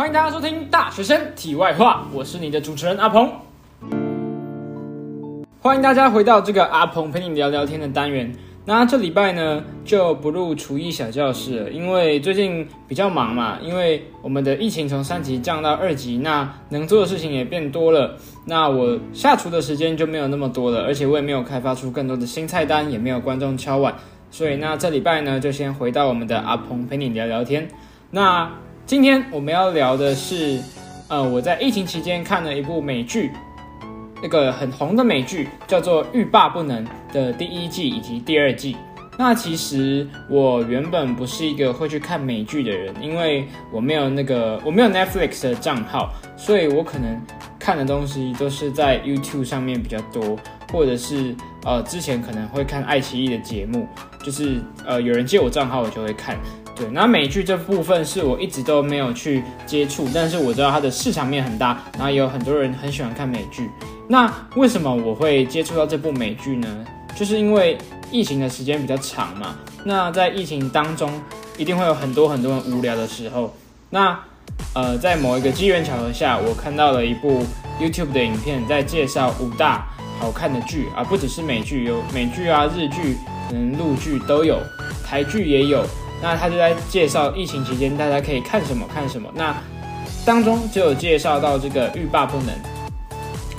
欢迎大家收听《大学生体外话》，我是你的主持人阿鹏。欢迎大家回到这个阿鹏陪你聊聊天的单元。那这礼拜呢就不录厨艺小教室了，因为最近比较忙嘛，因为我们的疫情从三级降到二级，那能做的事情也变多了，那我下厨的时间就没有那么多了，而且我也没有开发出更多的新菜单，也没有观众敲碗，所以那这礼拜呢就先回到我们的阿鹏陪你聊聊天。那今天我们要聊的是，呃，我在疫情期间看了一部美剧。那个很红的美剧叫做《欲罢不能》的第一季以及第二季。那其实我原本不是一个会去看美剧的人，因为我没有那个我没有 Netflix 的账号，所以我可能看的东西都是在 YouTube 上面比较多，或者是呃之前可能会看爱奇艺的节目，就是呃有人借我账号我就会看。对，那美剧这部分是我一直都没有去接触，但是我知道它的市场面很大，然后也有很多人很喜欢看美剧。那为什么我会接触到这部美剧呢？就是因为疫情的时间比较长嘛。那在疫情当中，一定会有很多很多人无聊的时候。那呃，在某一个机缘巧合下，我看到了一部 YouTube 的影片，在介绍五大好看的剧啊，不只是美剧，有美剧啊、日剧、可能陆剧都有，台剧也有。那他就在介绍疫情期间大家可以看什么看什么，那当中就有介绍到这个欲罢不能。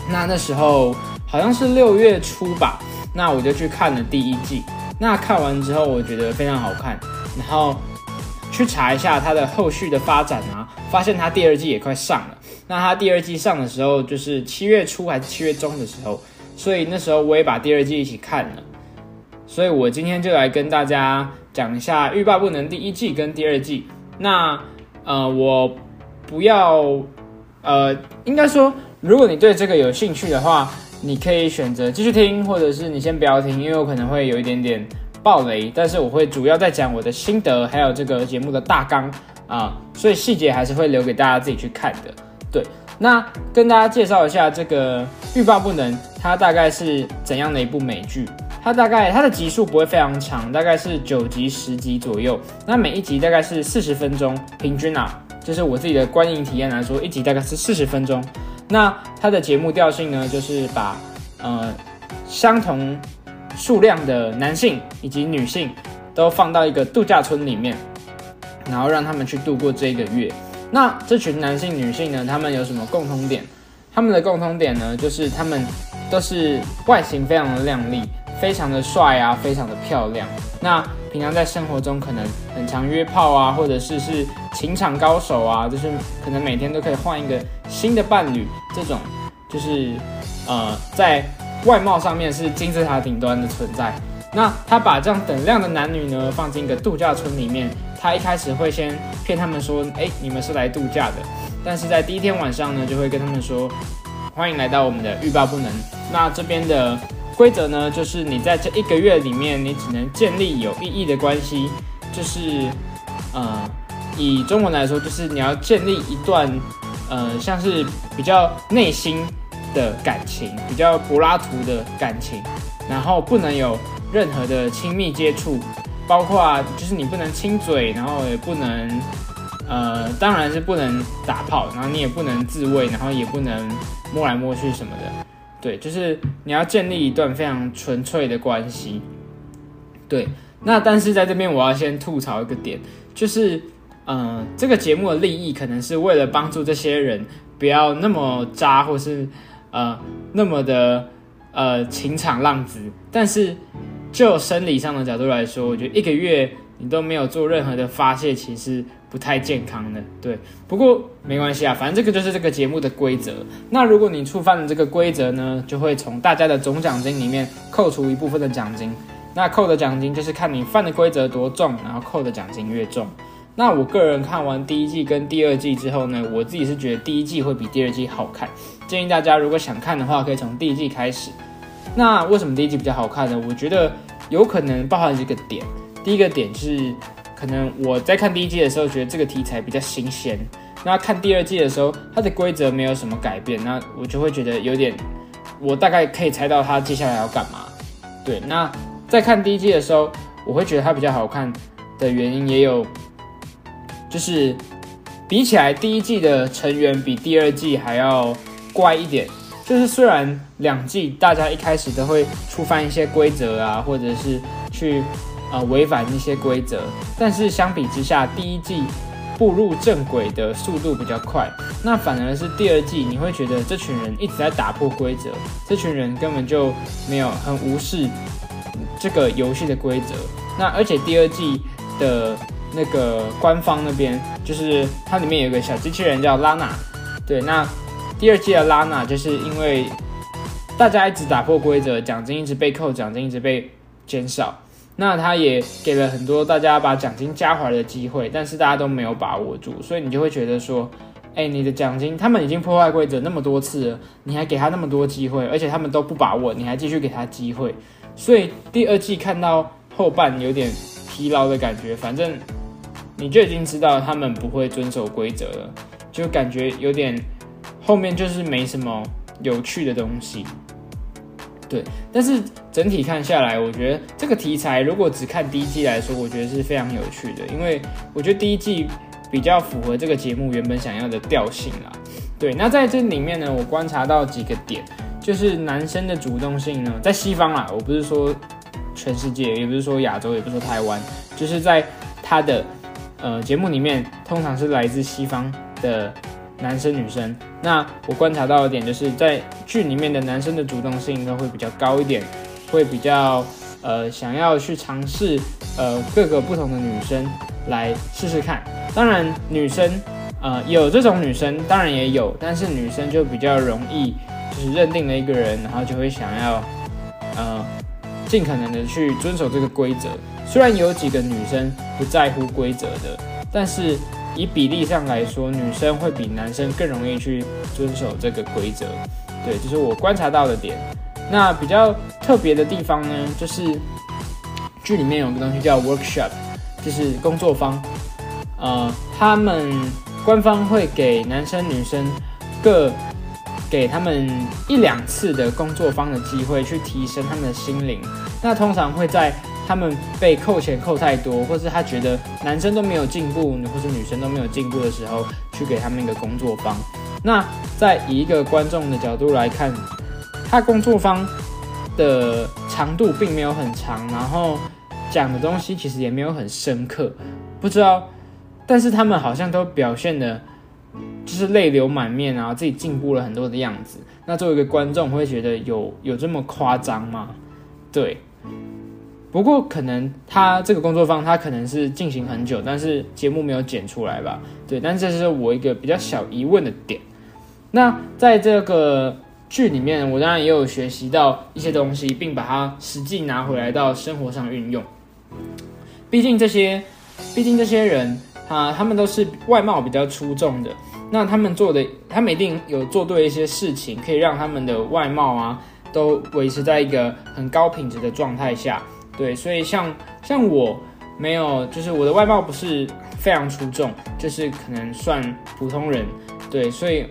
那那时候好像是六月初吧，那我就去看了第一季。那看完之后我觉得非常好看，然后去查一下它的后续的发展啊，发现它第二季也快上了。那它第二季上的时候就是七月初还是七月中的时候，所以那时候我也把第二季一起看了。所以我今天就来跟大家。讲一下《欲罢不能》第一季跟第二季。那呃，我不要呃，应该说，如果你对这个有兴趣的话，你可以选择继续听，或者是你先不要听，因为我可能会有一点点爆雷。但是我会主要在讲我的心得，还有这个节目的大纲啊，所以细节还是会留给大家自己去看的。对，那跟大家介绍一下这个《欲罢不能》，它大概是怎样的一部美剧？它大概它的集数不会非常长，大概是九集十集左右。那每一集大概是四十分钟，平均啊，就是我自己的观影体验来说，一集大概是四十分钟。那它的节目调性呢，就是把呃相同数量的男性以及女性都放到一个度假村里面，然后让他们去度过这一个月。那这群男性女性呢，他们有什么共同点？他们的共同点呢，就是他们都是外形非常的靓丽。非常的帅啊，非常的漂亮。那平常在生活中可能很常约炮啊，或者是是情场高手啊，就是可能每天都可以换一个新的伴侣。这种就是呃，在外貌上面是金字塔顶端的存在。那他把这样等量的男女呢放进一个度假村里面，他一开始会先骗他们说，哎，你们是来度假的。但是在第一天晚上呢，就会跟他们说，欢迎来到我们的欲罢不能。那这边的。规则呢，就是你在这一个月里面，你只能建立有意义的关系，就是，呃，以中文来说，就是你要建立一段，呃，像是比较内心的感情，比较柏拉图的感情，然后不能有任何的亲密接触，包括就是你不能亲嘴，然后也不能，呃，当然是不能打炮，然后你也不能自慰，然后也不能摸来摸去什么的。对，就是你要建立一段非常纯粹的关系。对，那但是在这边我要先吐槽一个点，就是，嗯，这个节目的利益可能是为了帮助这些人不要那么渣，或是呃那么的呃情场浪子。但是就生理上的角度来说，我觉得一个月你都没有做任何的发泄，其实。不太健康的，对，不过没关系啊，反正这个就是这个节目的规则。那如果你触犯了这个规则呢，就会从大家的总奖金里面扣除一部分的奖金。那扣的奖金就是看你犯的规则多重，然后扣的奖金越重。那我个人看完第一季跟第二季之后呢，我自己是觉得第一季会比第二季好看。建议大家如果想看的话，可以从第一季开始。那为什么第一季比较好看呢？我觉得有可能包含这个点。第一个点是。可能我在看第一季的时候，觉得这个题材比较新鲜。那看第二季的时候，它的规则没有什么改变，那我就会觉得有点，我大概可以猜到它接下来要干嘛。对，那在看第一季的时候，我会觉得它比较好看的原因也有，就是比起来，第一季的成员比第二季还要怪一点。就是虽然两季大家一开始都会触犯一些规则啊，或者是去呃违反一些规则，但是相比之下，第一季步入正轨的速度比较快。那反而是第二季，你会觉得这群人一直在打破规则，这群人根本就没有很无视这个游戏的规则。那而且第二季的那个官方那边，就是它里面有个小机器人叫拉娜，对，那。第二季的拉娜就是因为大家一直打破规则，奖金一直被扣，奖金一直被减少，那他也给了很多大家把奖金加回来的机会，但是大家都没有把握住，所以你就会觉得说，哎，你的奖金他们已经破坏规则那么多次了，你还给他那么多机会，而且他们都不把握，你还继续给他机会，所以第二季看到后半有点疲劳的感觉，反正你就已经知道他们不会遵守规则了，就感觉有点。后面就是没什么有趣的东西，对。但是整体看下来，我觉得这个题材如果只看第一季来说，我觉得是非常有趣的，因为我觉得第一季比较符合这个节目原本想要的调性啦。对，那在这里面呢，我观察到几个点，就是男生的主动性呢，在西方啦，我不是说全世界，也不是说亚洲，也不是说台湾，就是在他的呃节目里面，通常是来自西方的。男生女生，那我观察到的点就是在剧里面的男生的主动性都会比较高一点，会比较呃想要去尝试呃各个不同的女生来试试看。当然女生呃有这种女生，当然也有，但是女生就比较容易就是认定了一个人，然后就会想要呃尽可能的去遵守这个规则。虽然有几个女生不在乎规则的，但是。以比例上来说，女生会比男生更容易去遵守这个规则，对，这是我观察到的点。那比较特别的地方呢，就是剧里面有个东西叫 workshop，就是工作坊。呃，他们官方会给男生女生各给他们一两次的工作坊的机会，去提升他们的心灵。那通常会在他们被扣钱扣太多，或是他觉得男生都没有进步，或是女生都没有进步的时候，去给他们一个工作坊。那在以一个观众的角度来看，他工作坊的长度并没有很长，然后讲的东西其实也没有很深刻，不知道。但是他们好像都表现的，就是泪流满面啊，自己进步了很多的样子。那作为一个观众，会觉得有有这么夸张吗？对。不过可能他这个工作坊他可能是进行很久，但是节目没有剪出来吧？对，但这是我一个比较小疑问的点。那在这个剧里面，我当然也有学习到一些东西，并把它实际拿回来到生活上运用。毕竟这些，毕竟这些人啊，他们都是外貌比较出众的，那他们做的，他们一定有做对一些事情，可以让他们的外貌啊都维持在一个很高品质的状态下。对，所以像像我没有，就是我的外貌不是非常出众，就是可能算普通人。对，所以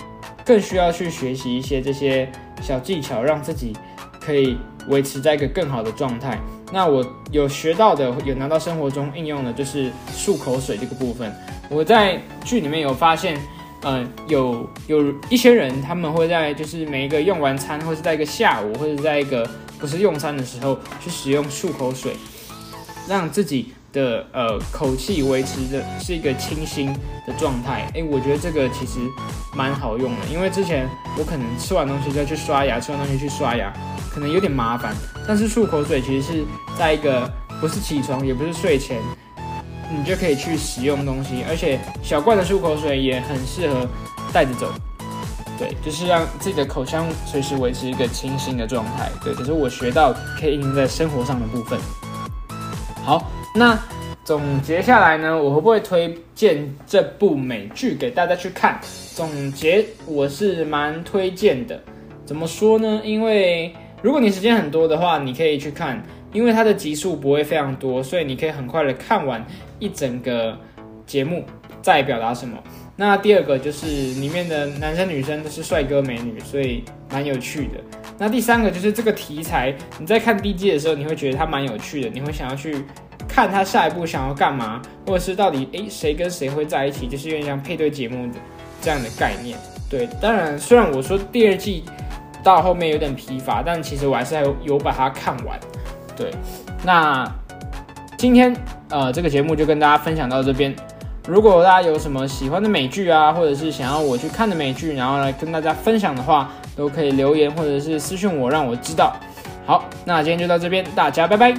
更需要去学习一些这些小技巧，让自己可以维持在一个更好的状态。那我有学到的，有拿到生活中应用的，就是漱口水这个部分。我在剧里面有发现，呃，有有一些人他们会在就是每一个用完餐，或是在一个下午，或者在一个。不是用餐的时候去使用漱口水，让自己的呃口气维持的是一个清新的状态。诶，我觉得这个其实蛮好用的，因为之前我可能吃完东西就要去刷牙，吃完东西去刷牙，可能有点麻烦。但是漱口水其实是在一个不是起床也不是睡前，你就可以去使用东西，而且小罐的漱口水也很适合带着走。对，就是让自己的口腔随时维持一个清新的状态。对，这是我学到可以应用在生活上的部分。好，那总结下来呢，我会不会推荐这部美剧给大家去看？总结，我是蛮推荐的。怎么说呢？因为如果你时间很多的话，你可以去看，因为它的集数不会非常多，所以你可以很快的看完一整个节目，在表达什么。那第二个就是里面的男生女生都是帅哥美女，所以蛮有趣的。那第三个就是这个题材，你在看第一季的时候，你会觉得它蛮有趣的，你会想要去看。他下一步想要干嘛，或者是到底诶谁跟谁会在一起，就是有点像配对节目的这样的概念。对，当然虽然我说第二季到后面有点疲乏，但其实我还是有有把它看完。对，那今天呃这个节目就跟大家分享到这边。如果大家有什么喜欢的美剧啊，或者是想要我去看的美剧，然后来跟大家分享的话，都可以留言或者是私信我，让我知道。好，那今天就到这边，大家拜拜。